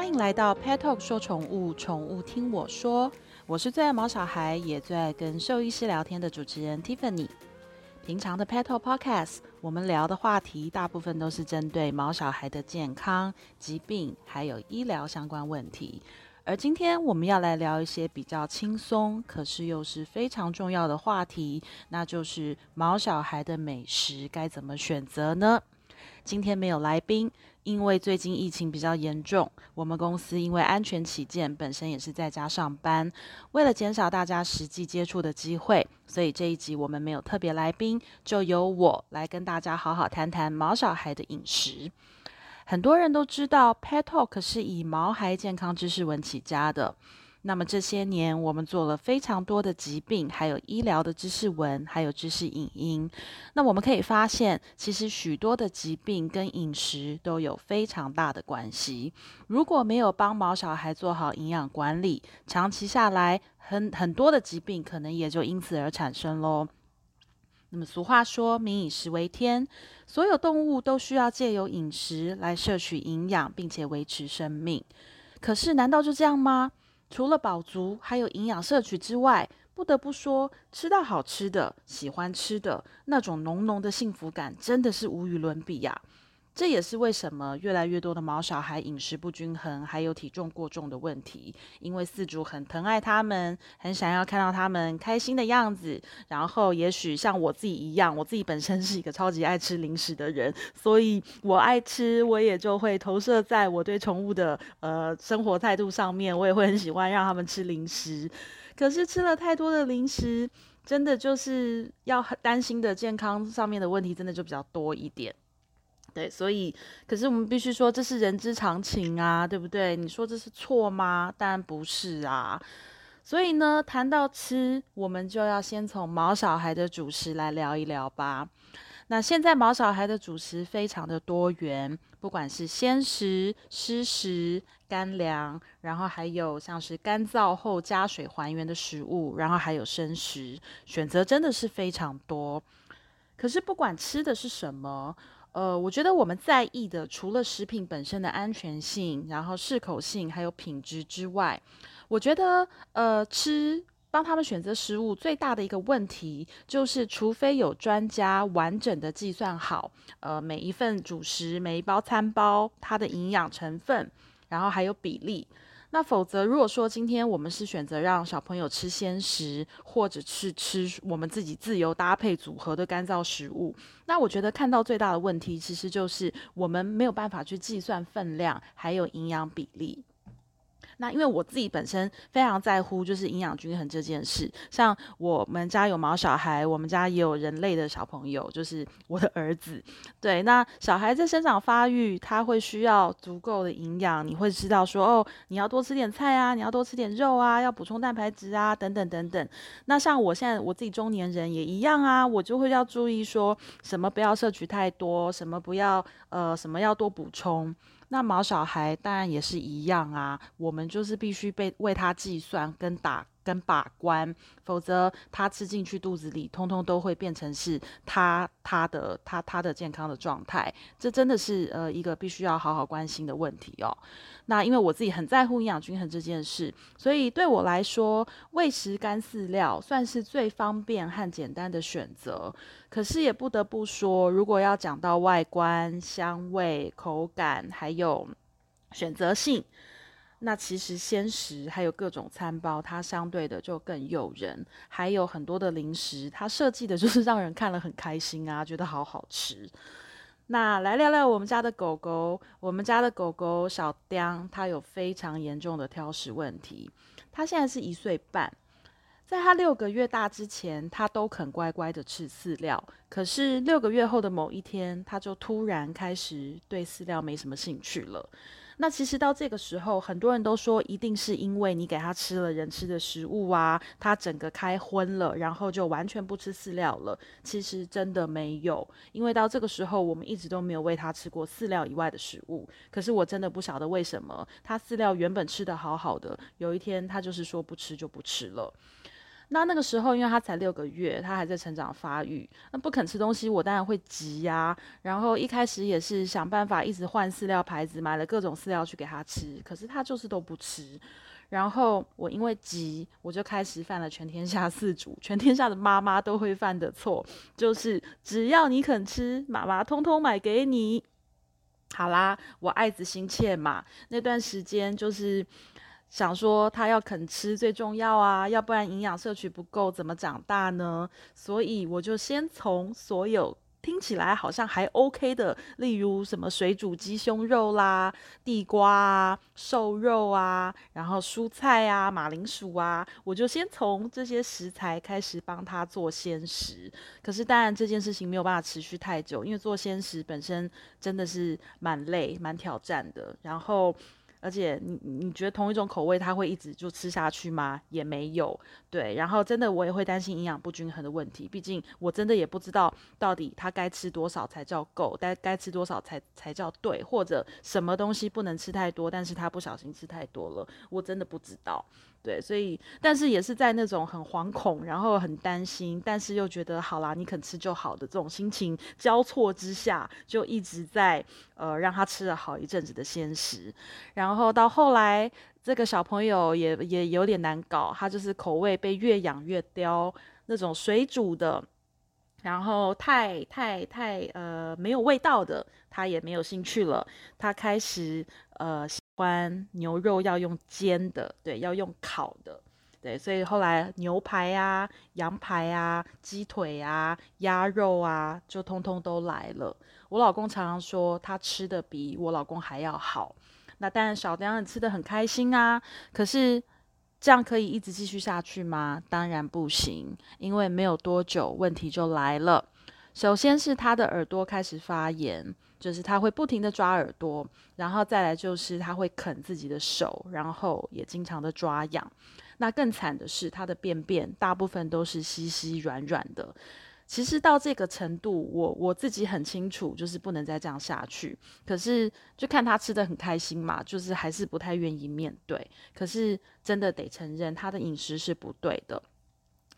欢迎来到 Pet Talk 说宠物，宠物听我说。我是最爱毛小孩，也最爱跟兽医师聊天的主持人 Tiffany。平常的 Pet Talk Podcast，我们聊的话题大部分都是针对毛小孩的健康、疾病还有医疗相关问题。而今天我们要来聊一些比较轻松，可是又是非常重要的话题，那就是毛小孩的美食该怎么选择呢？今天没有来宾。因为最近疫情比较严重，我们公司因为安全起见，本身也是在家上班。为了减少大家实际接触的机会，所以这一集我们没有特别来宾，就由我来跟大家好好谈谈毛小孩的饮食。很多人都知道，Pet Talk 是以毛孩健康知识文起家的。那么这些年，我们做了非常多的疾病，还有医疗的知识文，还有知识影音。那我们可以发现，其实许多的疾病跟饮食都有非常大的关系。如果没有帮毛小孩做好营养管理，长期下来，很很多的疾病可能也就因此而产生喽。那么俗话说，民以食为天，所有动物都需要借由饮食来摄取营养，并且维持生命。可是，难道就这样吗？除了饱足，还有营养摄取之外，不得不说，吃到好吃的、喜欢吃的那种浓浓的幸福感，真的是无与伦比呀。这也是为什么越来越多的毛小孩饮食不均衡，还有体重过重的问题。因为饲主很疼爱他们，很想要看到他们开心的样子。然后，也许像我自己一样，我自己本身是一个超级爱吃零食的人，所以我爱吃，我也就会投射在我对宠物的呃生活态度上面。我也会很喜欢让他们吃零食。可是吃了太多的零食，真的就是要担心的健康上面的问题，真的就比较多一点。对，所以，可是我们必须说，这是人之常情啊，对不对？你说这是错吗？当然不是啊。所以呢，谈到吃，我们就要先从毛小孩的主食来聊一聊吧。那现在毛小孩的主食非常的多元，不管是鲜食、湿食、干粮，然后还有像是干燥后加水还原的食物，然后还有生食，选择真的是非常多。可是不管吃的是什么。呃，我觉得我们在意的除了食品本身的安全性，然后适口性，还有品质之外，我觉得呃，吃帮他们选择食物最大的一个问题就是，除非有专家完整的计算好，呃，每一份主食、每一包餐包它的营养成分，然后还有比例。那否则，如果说今天我们是选择让小朋友吃鲜食，或者是吃我们自己自由搭配组合的干燥食物，那我觉得看到最大的问题，其实就是我们没有办法去计算分量，还有营养比例。那因为我自己本身非常在乎就是营养均衡这件事，像我们家有毛小孩，我们家也有人类的小朋友，就是我的儿子。对，那小孩在生长发育，他会需要足够的营养，你会知道说哦，你要多吃点菜啊，你要多吃点肉啊，要补充蛋白质啊，等等等等。那像我现在我自己中年人也一样啊，我就会要注意说什么不要摄取太多，什么不要呃什么要多补充。那毛小孩当然也是一样啊，我们就是必须被为他计算跟打。跟把关，否则他吃进去肚子里，通通都会变成是他他的他他的健康的状态。这真的是呃一个必须要好好关心的问题哦。那因为我自己很在乎营养均衡这件事，所以对我来说，喂食干饲料算是最方便和简单的选择。可是也不得不说，如果要讲到外观、香味、口感，还有选择性。那其实鲜食还有各种餐包，它相对的就更诱人。还有很多的零食，它设计的就是让人看了很开心啊，觉得好好吃。那来聊聊我们家的狗狗，我们家的狗狗小雕，它有非常严重的挑食问题。它现在是一岁半，在它六个月大之前，它都肯乖乖的吃饲料。可是六个月后的某一天，它就突然开始对饲料没什么兴趣了。那其实到这个时候，很多人都说一定是因为你给他吃了人吃的食物啊，他整个开荤了，然后就完全不吃饲料了。其实真的没有，因为到这个时候，我们一直都没有喂他吃过饲料以外的食物。可是我真的不晓得为什么，他饲料原本吃的好好的，有一天他就是说不吃就不吃了。那那个时候，因为他才六个月，他还在成长发育，那不肯吃东西，我当然会急呀。然后一开始也是想办法一直换饲料牌子，买了各种饲料去给他吃，可是他就是都不吃。然后我因为急，我就开始犯了全天下四主、全天下的妈妈都会犯的错，就是只要你肯吃，妈妈通通买给你。好啦，我爱子心切嘛，那段时间就是想说他要肯吃最重要啊，要不然营养摄取不够怎么长大呢？所以我就先从所有。听起来好像还 OK 的，例如什么水煮鸡胸肉啦、地瓜啊、瘦肉啊，然后蔬菜啊、马铃薯啊，我就先从这些食材开始帮他做鲜食。可是当然这件事情没有办法持续太久，因为做鲜食本身真的是蛮累、蛮挑战的。然后。而且你你觉得同一种口味他会一直就吃下去吗？也没有，对。然后真的我也会担心营养不均衡的问题，毕竟我真的也不知道到底他该吃多少才叫够，该该吃多少才才叫对，或者什么东西不能吃太多，但是他不小心吃太多了，我真的不知道。对，所以但是也是在那种很惶恐，然后很担心，但是又觉得好啦，你肯吃就好的这种心情交错之下，就一直在呃让他吃了好一阵子的鲜食，然后到后来这个小朋友也也有点难搞，他就是口味被越养越刁，那种水煮的，然后太太太呃没有味道的，他也没有兴趣了，他开始呃。欢牛肉要用煎的，对，要用烤的，对，所以后来牛排啊、羊排啊、鸡腿啊、鸭肉啊，就通通都来了。我老公常常说他吃的比我老公还要好。那当然，小梁也吃的很开心啊。可是这样可以一直继续下去吗？当然不行，因为没有多久问题就来了。首先是他的耳朵开始发炎。就是他会不停的抓耳朵，然后再来就是他会啃自己的手，然后也经常的抓痒。那更惨的是他的便便大部分都是稀稀软软的。其实到这个程度，我我自己很清楚，就是不能再这样下去。可是就看他吃的很开心嘛，就是还是不太愿意面对。可是真的得承认，他的饮食是不对的。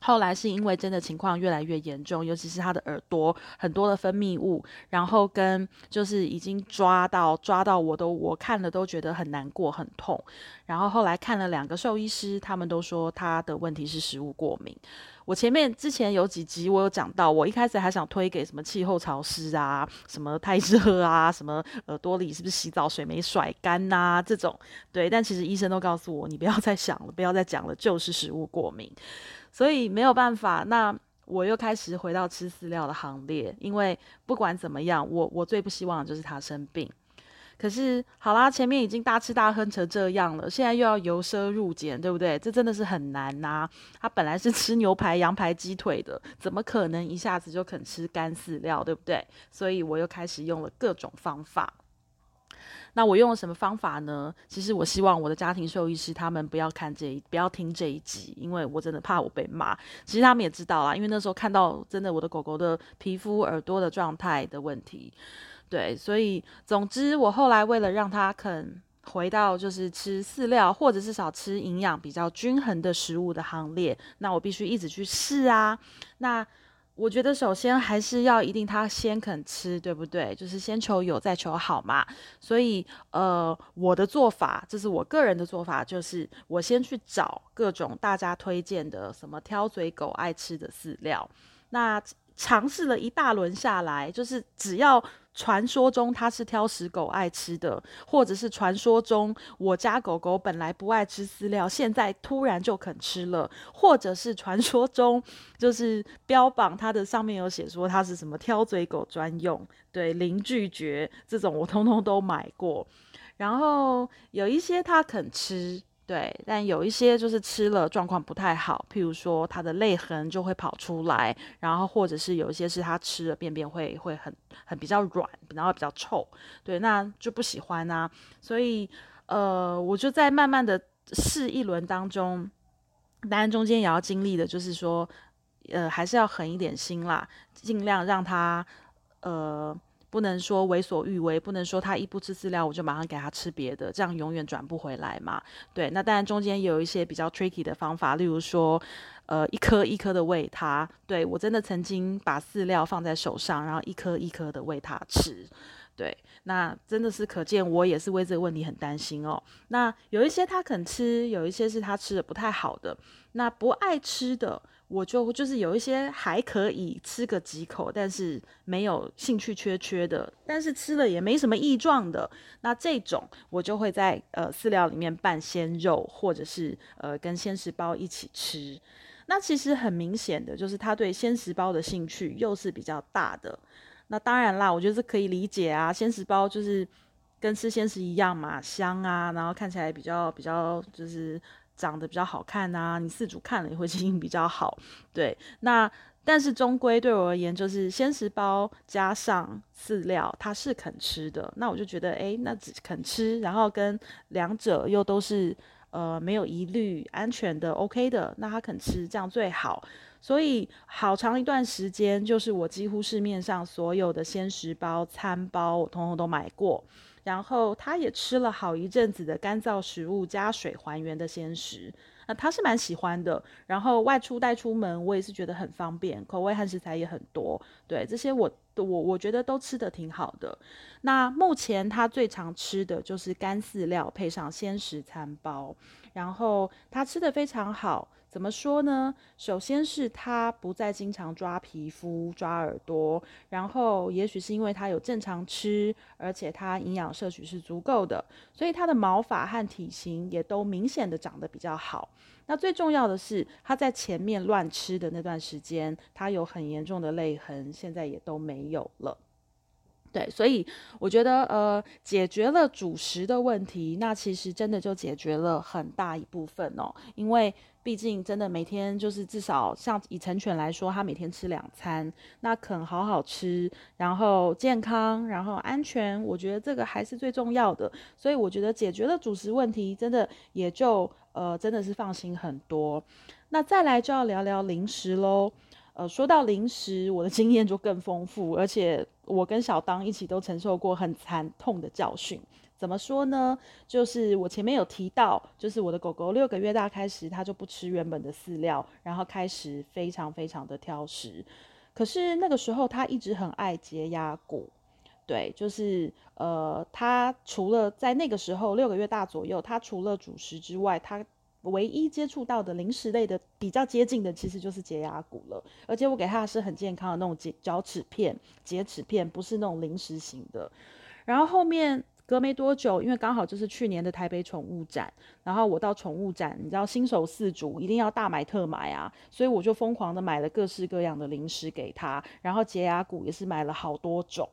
后来是因为真的情况越来越严重，尤其是他的耳朵很多的分泌物，然后跟就是已经抓到抓到我都我看了都觉得很难过很痛，然后后来看了两个兽医师，他们都说他的问题是食物过敏。我前面之前有几集我有讲到，我一开始还想推给什么气候潮湿啊，什么太热啊，什么耳朵里是不是洗澡水没甩干呐这种，对，但其实医生都告诉我，你不要再想了，不要再讲了，就是食物过敏。所以没有办法，那我又开始回到吃饲料的行列，因为不管怎么样，我我最不希望就是他生病。可是好啦，前面已经大吃大喝成这样了，现在又要由奢入俭，对不对？这真的是很难呐。他本来是吃牛排、羊排、鸡腿的，怎么可能一下子就肯吃干饲料，对不对？所以我又开始用了各种方法。那我用了什么方法呢？其实我希望我的家庭兽医师他们不要看这一，不要听这一集，因为我真的怕我被骂。其实他们也知道啦，因为那时候看到真的我的狗狗的皮肤、耳朵的状态的问题，对，所以总之我后来为了让它肯回到就是吃饲料或者至少吃营养比较均衡的食物的行列，那我必须一直去试啊，那。我觉得首先还是要一定他先肯吃，对不对？就是先求有再求好嘛。所以呃，我的做法，这是我个人的做法，就是我先去找各种大家推荐的什么挑嘴狗爱吃的饲料。那尝试了一大轮下来，就是只要。传说中它是挑食狗爱吃的，或者是传说中我家狗狗本来不爱吃饲料，现在突然就肯吃了，或者是传说中就是标榜它的上面有写说它是什么挑嘴狗专用，对零拒绝这种我通通都买过，然后有一些它肯吃。对，但有一些就是吃了状况不太好，譬如说它的泪痕就会跑出来，然后或者是有一些是他吃了便便会会很很比较软，然后比较臭，对，那就不喜欢啊。所以呃，我就在慢慢的试一轮当中，当然中间也要经历的，就是说呃还是要狠一点心啦，尽量让它呃。不能说为所欲为，不能说他一不吃饲料我就马上给他吃别的，这样永远转不回来嘛。对，那当然中间有一些比较 tricky 的方法，例如说，呃，一颗一颗的喂他。对我真的曾经把饲料放在手上，然后一颗一颗的喂他吃。对，那真的是可见我也是为这个问题很担心哦。那有一些他肯吃，有一些是他吃的不太好的。那不爱吃的，我就就是有一些还可以吃个几口，但是没有兴趣缺缺的，但是吃了也没什么异状的，那这种我就会在呃饲料里面拌鲜肉，或者是呃跟鲜食包一起吃。那其实很明显的就是他对鲜食包的兴趣又是比较大的。那当然啦，我觉得是可以理解啊，鲜食包就是跟吃鲜食一样嘛，香啊，然后看起来比较比较就是。长得比较好看呐，你四主看了也会 心情比较好。对，那但是终归对我而言，就是鲜食包加上饲料，它是肯吃的。那我就觉得，哎，那只肯吃，然后跟两者又都是呃没有疑虑、安全的、OK 的，那他肯吃，这样最好。所以好长一段时间，就是我几乎市面上所有的鲜食包、餐包，我通通都买过。然后他也吃了好一阵子的干燥食物加水还原的鲜食，那他是蛮喜欢的。然后外出带出门，我也是觉得很方便，口味和食材也很多。对这些我我我觉得都吃的挺好的。那目前他最常吃的就是干饲料配上鲜食餐包，然后他吃的非常好。怎么说呢？首先是他不再经常抓皮肤、抓耳朵，然后也许是因为他有正常吃，而且他营养摄取是足够的，所以他的毛发和体型也都明显的长得比较好。那最重要的是，他在前面乱吃的那段时间，他有很严重的泪痕，现在也都没有了。对，所以我觉得，呃，解决了主食的问题，那其实真的就解决了很大一部分哦。因为毕竟真的每天就是至少像以成犬来说，它每天吃两餐，那肯好好吃，然后健康，然后安全，我觉得这个还是最重要的。所以我觉得解决了主食问题，真的也就呃真的是放心很多。那再来就要聊聊零食喽。呃，说到零食，我的经验就更丰富，而且我跟小当一起都承受过很惨痛的教训。怎么说呢？就是我前面有提到，就是我的狗狗六个月大开始，它就不吃原本的饲料，然后开始非常非常的挑食。可是那个时候，它一直很爱洁牙骨。对，就是呃，它除了在那个时候六个月大左右，它除了主食之外，它唯一接触到的零食类的比较接近的，其实就是洁牙骨了。而且我给他的是很健康的那种洁嚼齿片、洁齿片，不是那种零食型的。然后后面隔没多久，因为刚好就是去年的台北宠物展，然后我到宠物展，你知道新手饲主一定要大买特买啊，所以我就疯狂的买了各式各样的零食给他，然后洁牙骨也是买了好多种。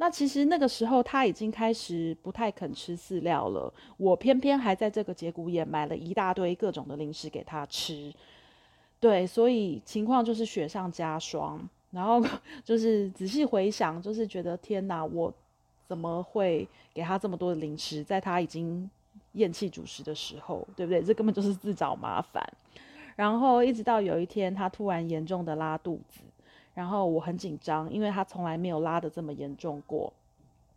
那其实那个时候他已经开始不太肯吃饲料了，我偏偏还在这个节骨眼买了一大堆各种的零食给他吃，对，所以情况就是雪上加霜。然后 就是仔细回想，就是觉得天哪，我怎么会给他这么多的零食，在他已经厌弃主食的时候，对不对？这根本就是自找麻烦。然后一直到有一天，他突然严重的拉肚子。然后我很紧张，因为他从来没有拉的这么严重过，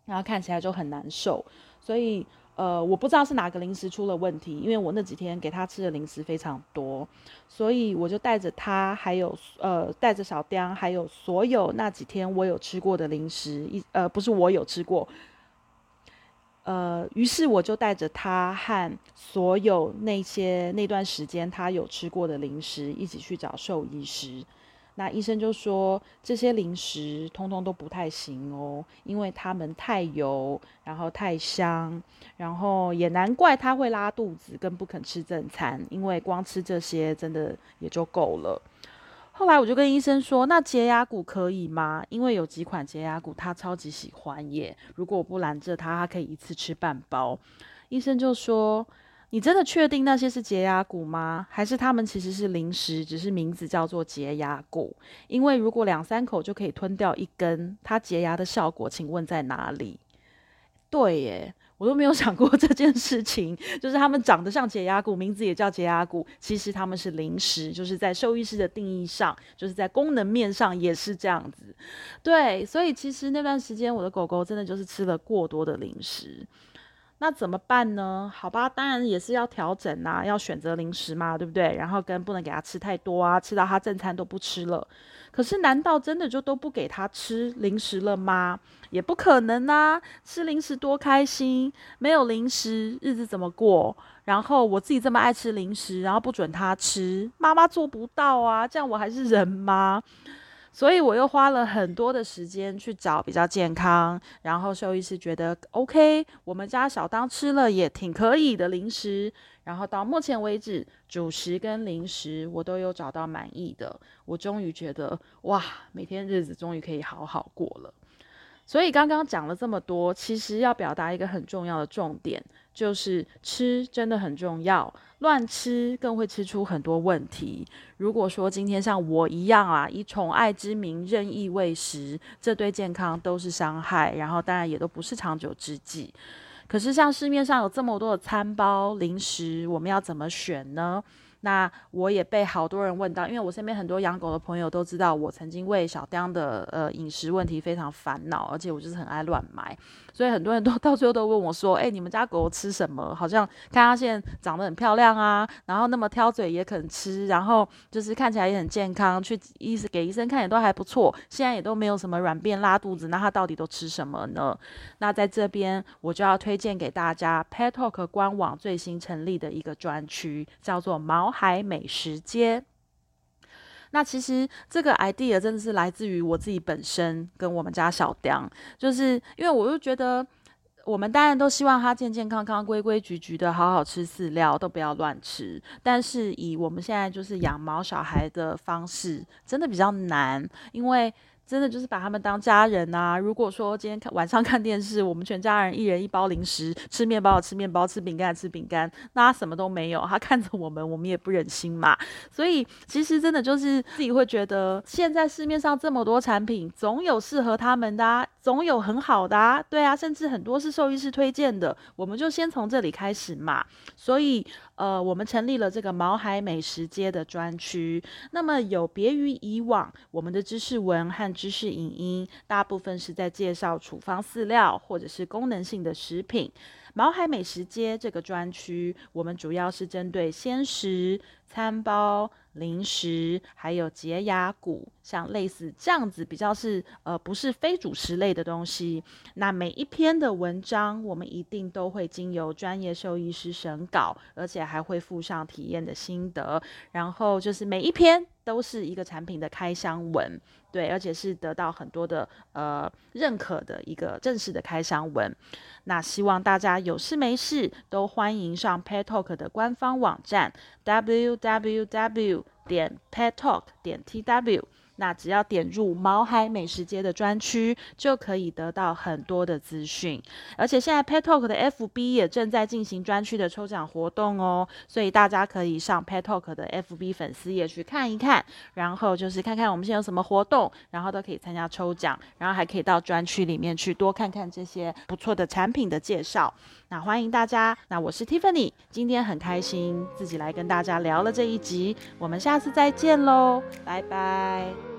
然后看起来就很难受，所以呃，我不知道是哪个零食出了问题，因为我那几天给他吃的零食非常多，所以我就带着他，还有呃带着小丁，还有所有那几天我有吃过的零食，一呃不是我有吃过，呃，于是我就带着他和所有那些那段时间他有吃过的零食一起去找兽医师。那医生就说这些零食通通都不太行哦，因为它们太油，然后太香，然后也难怪他会拉肚子，更不肯吃正餐，因为光吃这些真的也就够了。后来我就跟医生说，那洁牙骨可以吗？因为有几款洁牙骨他超级喜欢耶，如果我不拦着他，他可以一次吃半包。医生就说。你真的确定那些是洁牙骨吗？还是他们其实是零食，只是名字叫做洁牙骨？因为如果两三口就可以吞掉一根，它洁牙的效果，请问在哪里？对耶，我都没有想过 这件事情，就是他们长得像解压骨，名字也叫解压骨，其实他们是零食，就是在兽医师的定义上，就是在功能面上也是这样子。对，所以其实那段时间我的狗狗真的就是吃了过多的零食。那怎么办呢？好吧，当然也是要调整啊，要选择零食嘛，对不对？然后跟不能给他吃太多啊，吃到他正餐都不吃了。可是难道真的就都不给他吃零食了吗？也不可能啊！吃零食多开心，没有零食日子怎么过？然后我自己这么爱吃零食，然后不准他吃，妈妈做不到啊！这样我还是人吗？所以我又花了很多的时间去找比较健康，然后兽医师觉得 OK，我们家小当吃了也挺可以的零食。然后到目前为止，主食跟零食我都有找到满意的，我终于觉得哇，每天日子终于可以好好过了。所以刚刚讲了这么多，其实要表达一个很重要的重点，就是吃真的很重要，乱吃更会吃出很多问题。如果说今天像我一样啊，以宠爱之名任意喂食，这对健康都是伤害，然后当然也都不是长久之计。可是像市面上有这么多的餐包零食，我们要怎么选呢？那我也被好多人问到，因为我身边很多养狗的朋友都知道，我曾经为小丁的呃饮食问题非常烦恼，而且我就是很爱乱买，所以很多人都 到最后都问我说：“哎，你们家狗吃什么？好像看它现在长得很漂亮啊，然后那么挑嘴也肯吃，然后就是看起来也很健康，去医生给医生看也都还不错，现在也都没有什么软便拉肚子，那它到底都吃什么呢？”那在这边我就要推荐给大家 Pet Talk 官网最新成立的一个专区，叫做毛。海美食街，那其实这个 idea 真的是来自于我自己本身跟我们家小丁，就是因为我就觉得我们当然都希望他健健康康、规规矩矩的好好吃饲料，都不要乱吃。但是以我们现在就是养毛小孩的方式，真的比较难，因为。真的就是把他们当家人呐！如果说今天看晚上看电视，我们全家人一人一包零食，吃面包吃面包，吃饼干吃饼干，那他什么都没有，他看着我们，我们也不忍心嘛。所以其实真的就是自己会觉得，现在市面上这么多产品，总有适合他们的，总有很好的啊，对啊，甚至很多是兽医师推荐的，我们就先从这里开始嘛。所以。呃，我们成立了这个毛海美食街的专区。那么有别于以往，我们的知识文和知识影音大部分是在介绍处方饲料或者是功能性的食品。毛海美食街这个专区，我们主要是针对鲜食、餐包。零食，还有洁牙骨，像类似这样子比较是呃不是非主食类的东西。那每一篇的文章，我们一定都会经由专业兽医师审稿，而且还会附上体验的心得。然后就是每一篇都是一个产品的开箱文，对，而且是得到很多的呃认可的一个正式的开箱文。那希望大家有事没事都欢迎上 Pet Talk 的官方网站 www 点 Pet Talk 点 tw。那只要点入毛海美食街的专区，就可以得到很多的资讯。而且现在 Petalk 的 FB 也正在进行专区的抽奖活动哦，所以大家可以上 Petalk 的 FB 粉丝页去看一看，然后就是看看我们现在有什么活动，然后都可以参加抽奖，然后还可以到专区里面去多看看这些不错的产品的介绍。那欢迎大家，那我是 Tiffany，今天很开心自己来跟大家聊了这一集，我们下次再见喽，拜拜。